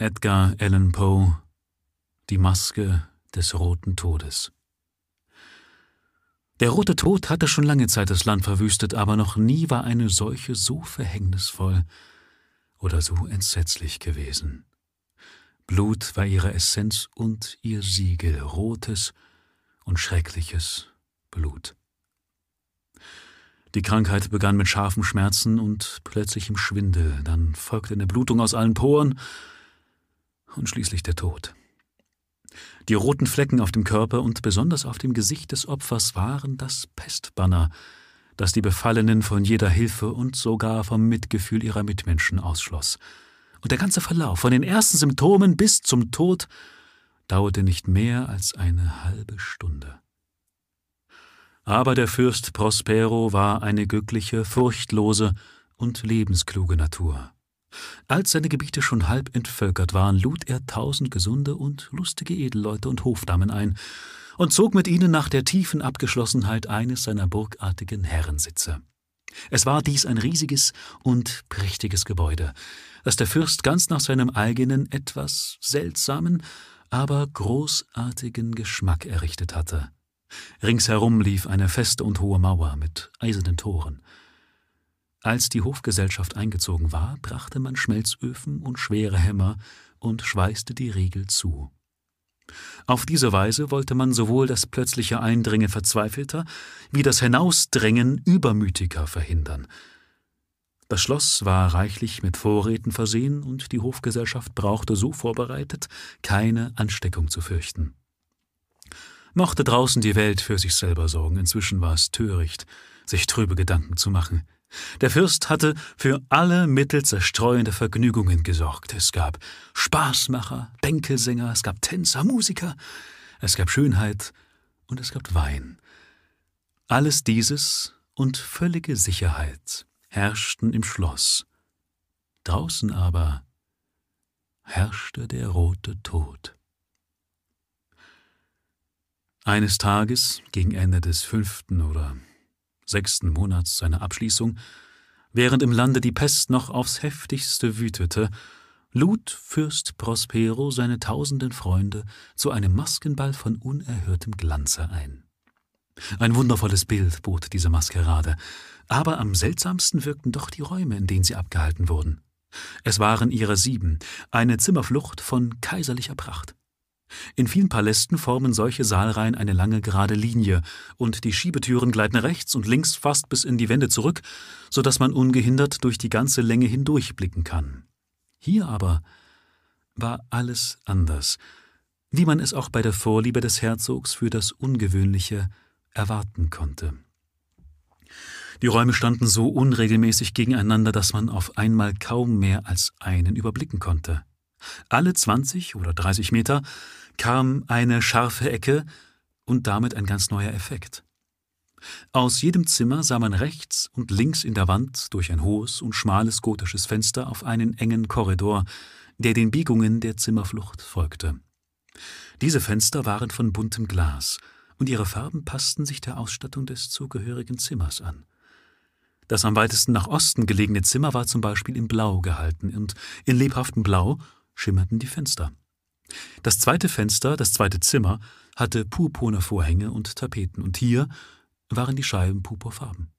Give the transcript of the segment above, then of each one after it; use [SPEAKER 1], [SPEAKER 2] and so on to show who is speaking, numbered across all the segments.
[SPEAKER 1] Edgar Allan Poe Die Maske des roten Todes Der rote Tod hatte schon lange Zeit das Land verwüstet, aber noch nie war eine Seuche so verhängnisvoll oder so entsetzlich gewesen. Blut war ihre Essenz und ihr Siegel, rotes und schreckliches Blut. Die Krankheit begann mit scharfen Schmerzen und plötzlichem Schwindel, dann folgte eine Blutung aus allen Poren und schließlich der Tod. Die roten Flecken auf dem Körper und besonders auf dem Gesicht des Opfers waren das Pestbanner, das die Befallenen von jeder Hilfe und sogar vom Mitgefühl ihrer Mitmenschen ausschloss. Und der ganze Verlauf, von den ersten Symptomen bis zum Tod, dauerte nicht mehr als eine halbe Stunde. Aber der Fürst Prospero war eine glückliche, furchtlose und lebenskluge Natur. Als seine Gebiete schon halb entvölkert waren, lud er tausend gesunde und lustige Edelleute und Hofdamen ein und zog mit ihnen nach der tiefen Abgeschlossenheit eines seiner burgartigen Herrensitze. Es war dies ein riesiges und prächtiges Gebäude, das der Fürst ganz nach seinem eigenen, etwas seltsamen, aber großartigen Geschmack errichtet hatte. Ringsherum lief eine feste und hohe Mauer mit eisernen Toren. Als die Hofgesellschaft eingezogen war, brachte man Schmelzöfen und schwere Hämmer und schweißte die Riegel zu. Auf diese Weise wollte man sowohl das plötzliche Eindringen Verzweifelter wie das Hinausdrängen Übermütiger verhindern. Das Schloss war reichlich mit Vorräten versehen und die Hofgesellschaft brauchte so vorbereitet, keine Ansteckung zu fürchten. Mochte draußen die Welt für sich selber sorgen, inzwischen war es töricht, sich trübe Gedanken zu machen. Der Fürst hatte für alle Mittel zerstreuende Vergnügungen gesorgt. Es gab Spaßmacher, Bänkelsänger, es gab Tänzer, Musiker, es gab Schönheit und es gab Wein. Alles dieses und völlige Sicherheit herrschten im Schloss. Draußen aber herrschte der rote Tod. Eines Tages, gegen Ende des fünften oder sechsten Monats seiner Abschließung, während im Lande die Pest noch aufs heftigste wütete, lud Fürst Prospero seine tausenden Freunde zu einem Maskenball von unerhörtem Glanze ein. Ein wundervolles Bild bot diese Maskerade, aber am seltsamsten wirkten doch die Räume, in denen sie abgehalten wurden. Es waren ihre sieben, eine Zimmerflucht von kaiserlicher Pracht. In vielen Palästen formen solche Saalreihen eine lange gerade Linie, und die Schiebetüren gleiten rechts und links fast bis in die Wände zurück, so dass man ungehindert durch die ganze Länge hindurch blicken kann. Hier aber war alles anders, wie man es auch bei der Vorliebe des Herzogs für das Ungewöhnliche erwarten konnte. Die Räume standen so unregelmäßig gegeneinander, dass man auf einmal kaum mehr als einen überblicken konnte. Alle 20 oder 30 Meter kam eine scharfe Ecke und damit ein ganz neuer Effekt. Aus jedem Zimmer sah man rechts und links in der Wand durch ein hohes und schmales gotisches Fenster auf einen engen Korridor, der den Biegungen der Zimmerflucht folgte. Diese Fenster waren von buntem Glas, und ihre Farben passten sich der Ausstattung des zugehörigen Zimmers an. Das am weitesten nach Osten gelegene Zimmer war zum Beispiel in Blau gehalten, und in lebhaftem Blau schimmerten die Fenster. Das zweite Fenster, das zweite Zimmer, hatte purpurne Vorhänge und Tapeten, und hier waren die Scheiben purpurfarben.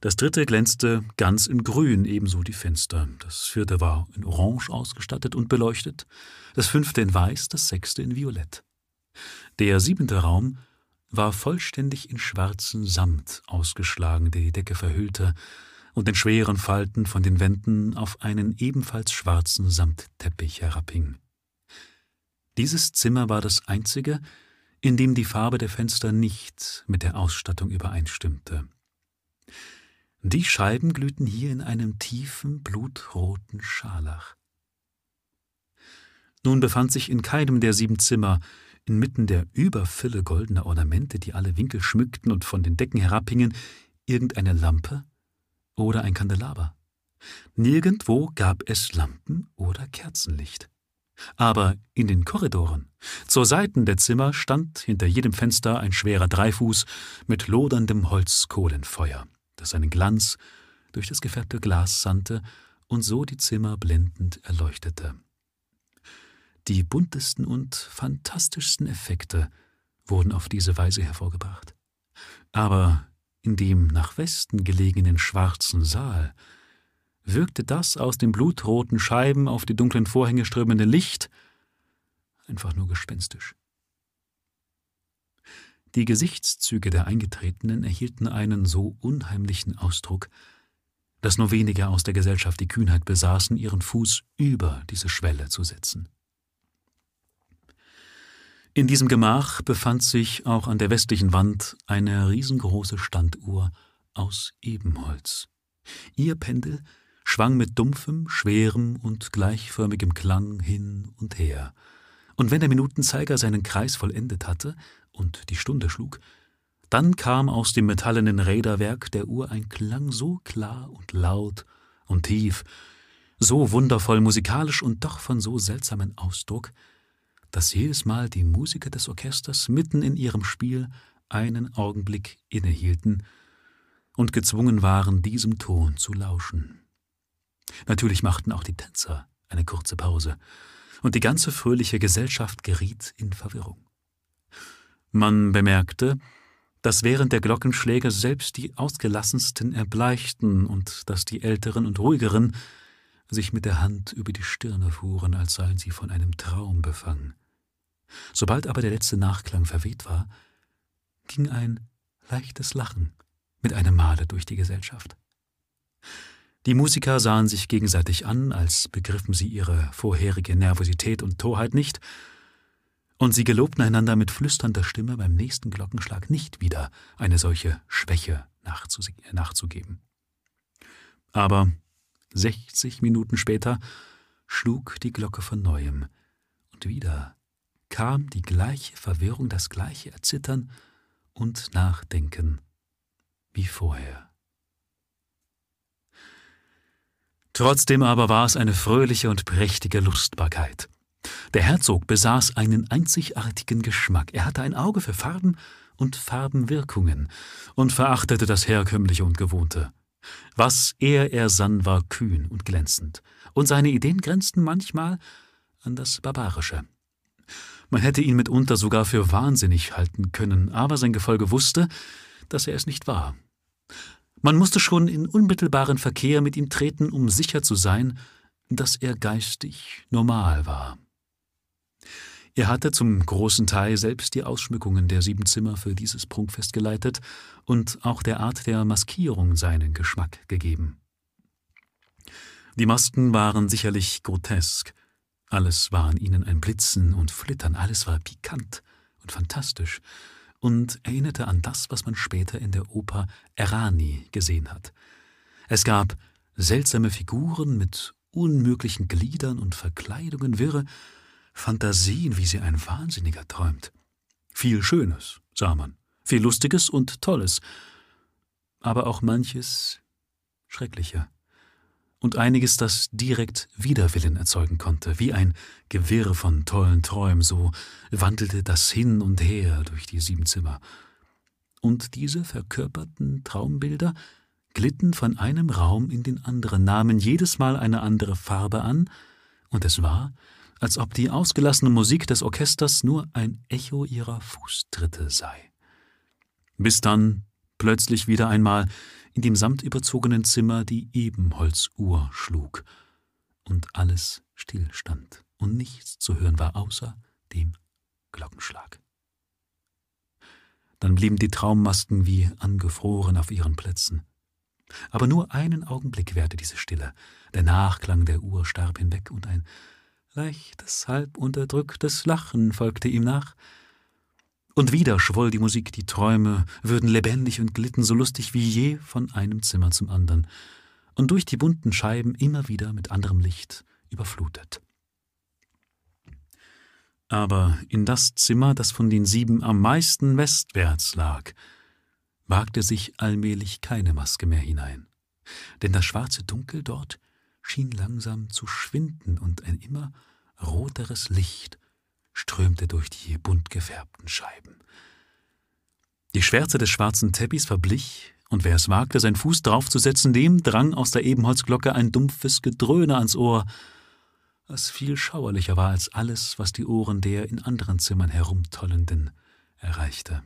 [SPEAKER 1] Das dritte glänzte ganz in Grün, ebenso die Fenster. Das vierte war in Orange ausgestattet und beleuchtet, das fünfte in Weiß, das sechste in Violett. Der siebente Raum war vollständig in schwarzen Samt ausgeschlagen, der die Decke verhüllte und in schweren Falten von den Wänden auf einen ebenfalls schwarzen Samtteppich herabhing. Dieses Zimmer war das einzige, in dem die Farbe der Fenster nicht mit der Ausstattung übereinstimmte. Die Scheiben glühten hier in einem tiefen, blutroten Scharlach. Nun befand sich in keinem der sieben Zimmer, inmitten der Überfülle goldener Ornamente, die alle Winkel schmückten und von den Decken herabhingen, irgendeine Lampe oder ein Kandelaber. Nirgendwo gab es Lampen oder Kerzenlicht. Aber in den Korridoren, zur Seiten der Zimmer, stand hinter jedem Fenster ein schwerer Dreifuß mit loderndem Holzkohlenfeuer, das seinen Glanz durch das gefärbte Glas sandte und so die Zimmer blendend erleuchtete. Die buntesten und fantastischsten Effekte wurden auf diese Weise hervorgebracht. Aber in dem nach Westen gelegenen schwarzen Saal wirkte das aus den blutroten Scheiben auf die dunklen Vorhänge strömende Licht einfach nur gespenstisch. Die Gesichtszüge der Eingetretenen erhielten einen so unheimlichen Ausdruck, dass nur wenige aus der Gesellschaft die Kühnheit besaßen, ihren Fuß über diese Schwelle zu setzen. In diesem Gemach befand sich auch an der westlichen Wand eine riesengroße Standuhr aus Ebenholz. Ihr Pendel schwang mit dumpfem, schwerem und gleichförmigem Klang hin und her, und wenn der Minutenzeiger seinen Kreis vollendet hatte und die Stunde schlug, dann kam aus dem metallenen Räderwerk der Uhr ein Klang so klar und laut und tief, so wundervoll musikalisch und doch von so seltsamem Ausdruck, dass jedes Mal die Musiker des Orchesters mitten in ihrem Spiel einen Augenblick innehielten und gezwungen waren, diesem Ton zu lauschen. Natürlich machten auch die Tänzer eine kurze Pause, und die ganze fröhliche Gesellschaft geriet in Verwirrung. Man bemerkte, dass während der Glockenschläge selbst die Ausgelassensten erbleichten und dass die Älteren und Ruhigeren sich mit der Hand über die Stirne fuhren, als seien sie von einem Traum befangen. Sobald aber der letzte Nachklang verweht war, ging ein leichtes Lachen mit einem Male durch die Gesellschaft. Die Musiker sahen sich gegenseitig an, als begriffen sie ihre vorherige Nervosität und Torheit nicht, und sie gelobten einander mit flüsternder Stimme beim nächsten Glockenschlag nicht wieder eine solche Schwäche nachzugeben. Aber sechzig Minuten später schlug die Glocke von neuem, und wieder kam die gleiche Verwirrung, das gleiche Erzittern und Nachdenken wie vorher. Trotzdem aber war es eine fröhliche und prächtige Lustbarkeit. Der Herzog besaß einen einzigartigen Geschmack. Er hatte ein Auge für Farben und Farbenwirkungen und verachtete das Herkömmliche und Gewohnte. Was er ersann, war kühn und glänzend, und seine Ideen grenzten manchmal an das Barbarische. Man hätte ihn mitunter sogar für wahnsinnig halten können, aber sein Gefolge wusste, dass er es nicht war. Man musste schon in unmittelbaren Verkehr mit ihm treten, um sicher zu sein, dass er geistig normal war. Er hatte zum großen Teil selbst die Ausschmückungen der sieben Zimmer für dieses Prunkfest geleitet und auch der Art der Maskierung seinen Geschmack gegeben. Die Masken waren sicherlich grotesk, alles war an ihnen ein Blitzen und Flittern, alles war pikant und fantastisch und erinnerte an das, was man später in der Oper Erani gesehen hat. Es gab seltsame Figuren mit unmöglichen Gliedern und Verkleidungen, wirre Fantasien, wie sie ein Wahnsinniger träumt. Viel Schönes, sah man, viel Lustiges und Tolles, aber auch manches Schrecklicher und einiges, das direkt Widerwillen erzeugen konnte, wie ein Gewirr von tollen Träumen, so wandelte das hin und her durch die sieben Zimmer. Und diese verkörperten Traumbilder glitten von einem Raum in den anderen, nahmen jedes Mal eine andere Farbe an, und es war, als ob die ausgelassene Musik des Orchesters nur ein Echo ihrer Fußtritte sei. Bis dann plötzlich wieder einmal in dem samtüberzogenen Zimmer die Ebenholzuhr schlug und alles stillstand und nichts zu hören war außer dem Glockenschlag. Dann blieben die Traummasken wie angefroren auf ihren Plätzen. Aber nur einen Augenblick währte diese Stille. Der Nachklang der Uhr starb hinweg und ein leichtes, halb unterdrücktes Lachen folgte ihm nach, und wieder schwoll die Musik, die Träume würden lebendig und glitten so lustig wie je von einem Zimmer zum anderen. Und durch die bunten Scheiben immer wieder mit anderem Licht überflutet. Aber in das Zimmer, das von den sieben am meisten westwärts lag, wagte sich allmählich keine Maske mehr hinein, denn das schwarze Dunkel dort schien langsam zu schwinden und ein immer roteres Licht strömte durch die bunt gefärbten Scheiben. Die Schwärze des schwarzen Teppichs verblich, und wer es wagte, seinen Fuß draufzusetzen, dem drang aus der Ebenholzglocke ein dumpfes Gedröhne ans Ohr, was viel schauerlicher war als alles, was die Ohren der in anderen Zimmern herumtollenden erreichte.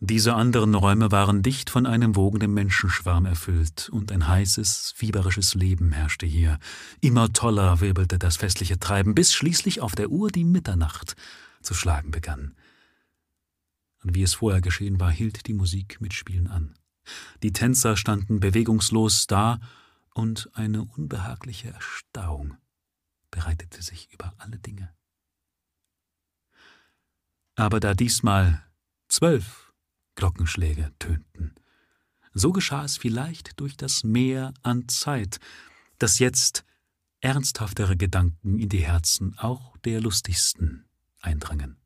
[SPEAKER 1] Diese anderen Räume waren dicht von einem wogenden Menschenschwarm erfüllt, und ein heißes, fieberisches Leben herrschte hier. Immer toller wirbelte das festliche Treiben, bis schließlich auf der Uhr die Mitternacht zu schlagen begann. Und wie es vorher geschehen war, hielt die Musik mit Spielen an. Die Tänzer standen bewegungslos da, und eine unbehagliche Erstarrung bereitete sich über alle Dinge. Aber da diesmal zwölf Glockenschläge tönten. So geschah es vielleicht durch das Meer an Zeit, das jetzt ernsthaftere Gedanken in die Herzen auch der lustigsten eindrangen.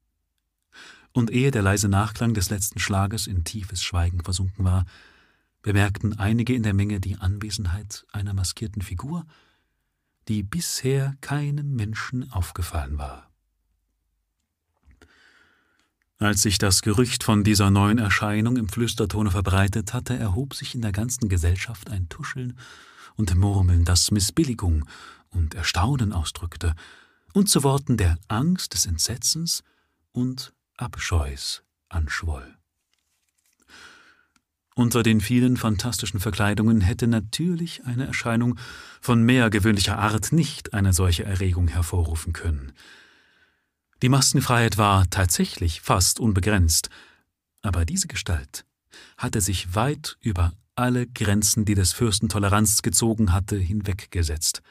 [SPEAKER 1] Und ehe der leise Nachklang des letzten Schlages in tiefes Schweigen versunken war, bemerkten einige in der Menge die Anwesenheit einer maskierten Figur, die bisher keinem Menschen aufgefallen war. Als sich das Gerücht von dieser neuen Erscheinung im Flüstertone verbreitet hatte, erhob sich in der ganzen Gesellschaft ein Tuscheln und Murmeln, das Missbilligung und Erstaunen ausdrückte und zu Worten der Angst, des Entsetzens und Abscheus anschwoll. Unter den vielen fantastischen Verkleidungen hätte natürlich eine Erscheinung von mehr gewöhnlicher Art nicht eine solche Erregung hervorrufen können. Die Maskenfreiheit war tatsächlich fast unbegrenzt, aber diese Gestalt hatte sich weit über alle Grenzen, die des Fürsten Toleranz gezogen hatte, hinweggesetzt.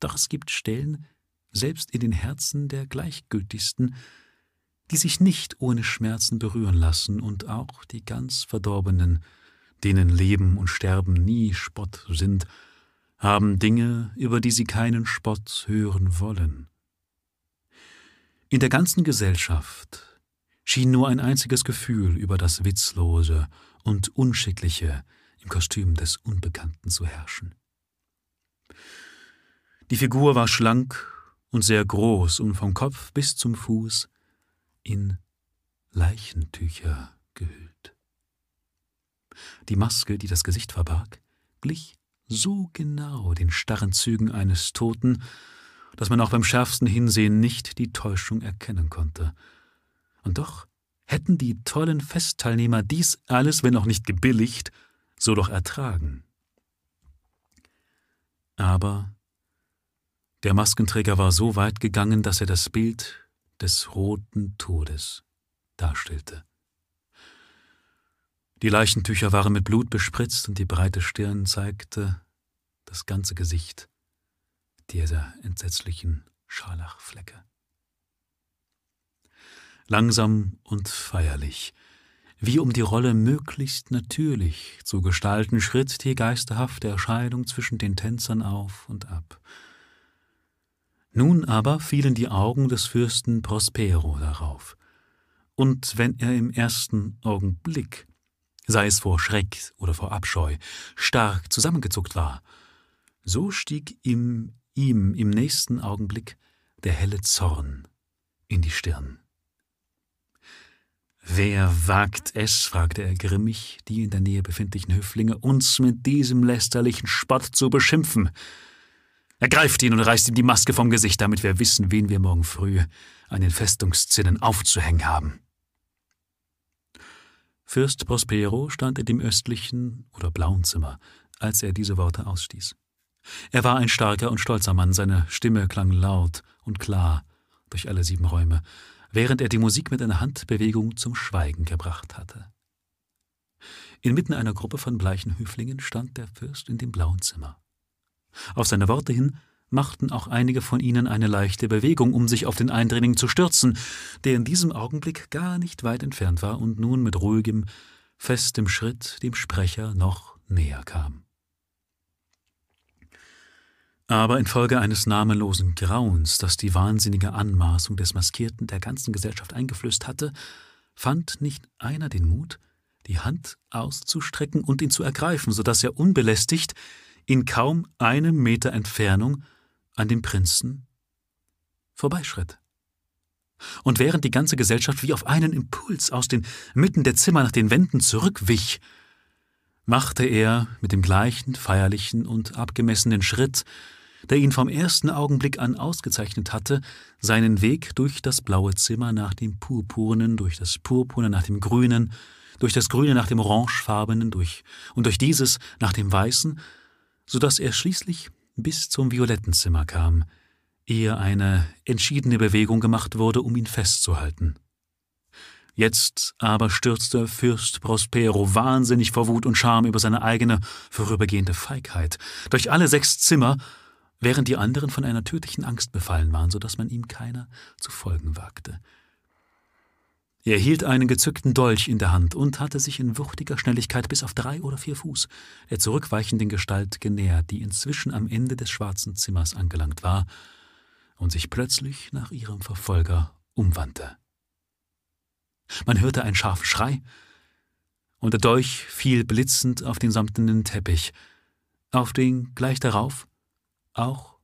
[SPEAKER 1] Doch es gibt Stellen, selbst in den Herzen der Gleichgültigsten, die sich nicht ohne Schmerzen berühren lassen, und auch die ganz Verdorbenen, denen Leben und Sterben nie Spott sind, haben Dinge, über die sie keinen Spott hören wollen. In der ganzen Gesellschaft schien nur ein einziges Gefühl über das Witzlose und Unschickliche im Kostüm des Unbekannten zu herrschen. Die Figur war schlank und sehr groß und vom Kopf bis zum Fuß in Leichentücher gehüllt. Die Maske, die das Gesicht verbarg, glich so genau den starren Zügen eines Toten, dass man auch beim schärfsten Hinsehen nicht die Täuschung erkennen konnte. Und doch hätten die tollen Festteilnehmer dies alles, wenn auch nicht gebilligt, so doch ertragen. Aber der Maskenträger war so weit gegangen, dass er das Bild des roten Todes darstellte. Die Leichentücher waren mit Blut bespritzt und die breite Stirn zeigte das ganze Gesicht dieser entsetzlichen Scharlachflecke. Langsam und feierlich, wie um die Rolle möglichst natürlich zu gestalten, schritt die geisterhafte Erscheinung zwischen den Tänzern auf und ab. Nun aber fielen die Augen des Fürsten Prospero darauf, und wenn er im ersten Augenblick, sei es vor Schreck oder vor Abscheu, stark zusammengezuckt war, so stieg ihm ihm im nächsten Augenblick der helle Zorn in die Stirn. Wer wagt es, fragte er grimmig die in der Nähe befindlichen Höflinge, uns mit diesem lästerlichen Spott zu beschimpfen? Ergreift ihn und reißt ihm die Maske vom Gesicht, damit wir wissen, wen wir morgen früh an den Festungszinnen aufzuhängen haben. Fürst Prospero stand in dem östlichen oder blauen Zimmer, als er diese Worte ausstieß. Er war ein starker und stolzer Mann, seine Stimme klang laut und klar durch alle sieben Räume, während er die Musik mit einer Handbewegung zum Schweigen gebracht hatte. Inmitten einer Gruppe von bleichen Höflingen stand der Fürst in dem blauen Zimmer. Auf seine Worte hin machten auch einige von ihnen eine leichte Bewegung, um sich auf den Eindringling zu stürzen, der in diesem Augenblick gar nicht weit entfernt war und nun mit ruhigem, festem Schritt dem Sprecher noch näher kam. Aber infolge eines namenlosen Grauens, das die wahnsinnige Anmaßung des Maskierten der ganzen Gesellschaft eingeflößt hatte, fand nicht einer den Mut, die Hand auszustrecken und ihn zu ergreifen, so dass er unbelästigt in kaum einem Meter Entfernung an dem Prinzen vorbeischritt. Und während die ganze Gesellschaft wie auf einen Impuls aus den Mitten der Zimmer nach den Wänden zurückwich, machte er mit dem gleichen feierlichen und abgemessenen Schritt der ihn vom ersten Augenblick an ausgezeichnet hatte, seinen Weg durch das blaue Zimmer nach dem Purpurnen, durch das Purpurne nach dem Grünen, durch das Grüne nach dem Orangefarbenen durch, und durch dieses nach dem Weißen, so dass er schließlich bis zum violetten Zimmer kam, ehe eine entschiedene Bewegung gemacht wurde, um ihn festzuhalten. Jetzt aber stürzte Fürst Prospero wahnsinnig vor Wut und Scham über seine eigene vorübergehende Feigheit durch alle sechs Zimmer, während die anderen von einer tödlichen Angst befallen waren, so dass man ihm keiner zu folgen wagte. Er hielt einen gezückten Dolch in der Hand und hatte sich in wuchtiger Schnelligkeit bis auf drei oder vier Fuß der zurückweichenden Gestalt genähert, die inzwischen am Ende des schwarzen Zimmers angelangt war und sich plötzlich nach ihrem Verfolger umwandte. Man hörte einen scharfen Schrei, und der Dolch fiel blitzend auf den samtenen Teppich, auf den gleich darauf auch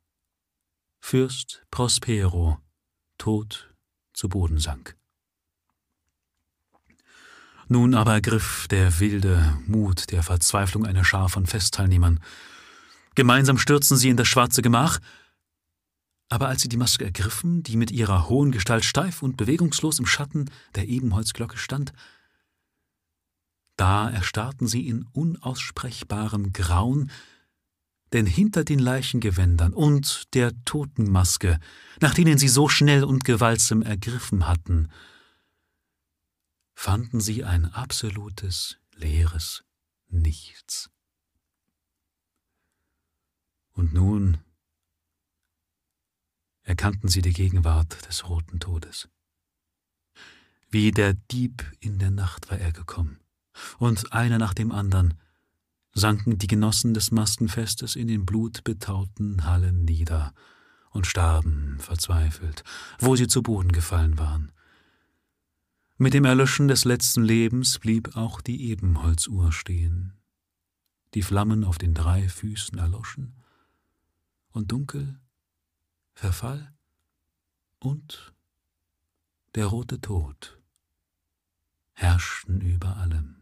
[SPEAKER 1] Fürst Prospero tot zu Boden sank. Nun aber ergriff der wilde Mut der Verzweiflung eine Schar von Festteilnehmern. Gemeinsam stürzten sie in das schwarze Gemach, aber als sie die Maske ergriffen, die mit ihrer hohen Gestalt steif und bewegungslos im Schatten der Ebenholzglocke stand, da erstarrten sie in unaussprechbarem Grauen, denn hinter den Leichengewändern und der Totenmaske, nach denen sie so schnell und gewaltsam ergriffen hatten, fanden sie ein absolutes, leeres Nichts. Und nun erkannten sie die Gegenwart des roten Todes. Wie der Dieb in der Nacht war er gekommen, und einer nach dem andern sanken die Genossen des Maskenfestes in den blutbetauten Hallen nieder und starben verzweifelt, wo sie zu Boden gefallen waren, mit dem Erlöschen des letzten Lebens blieb auch die Ebenholzuhr stehen. Die Flammen auf den drei Füßen erloschen, und Dunkel, Verfall und der rote Tod herrschten über allem.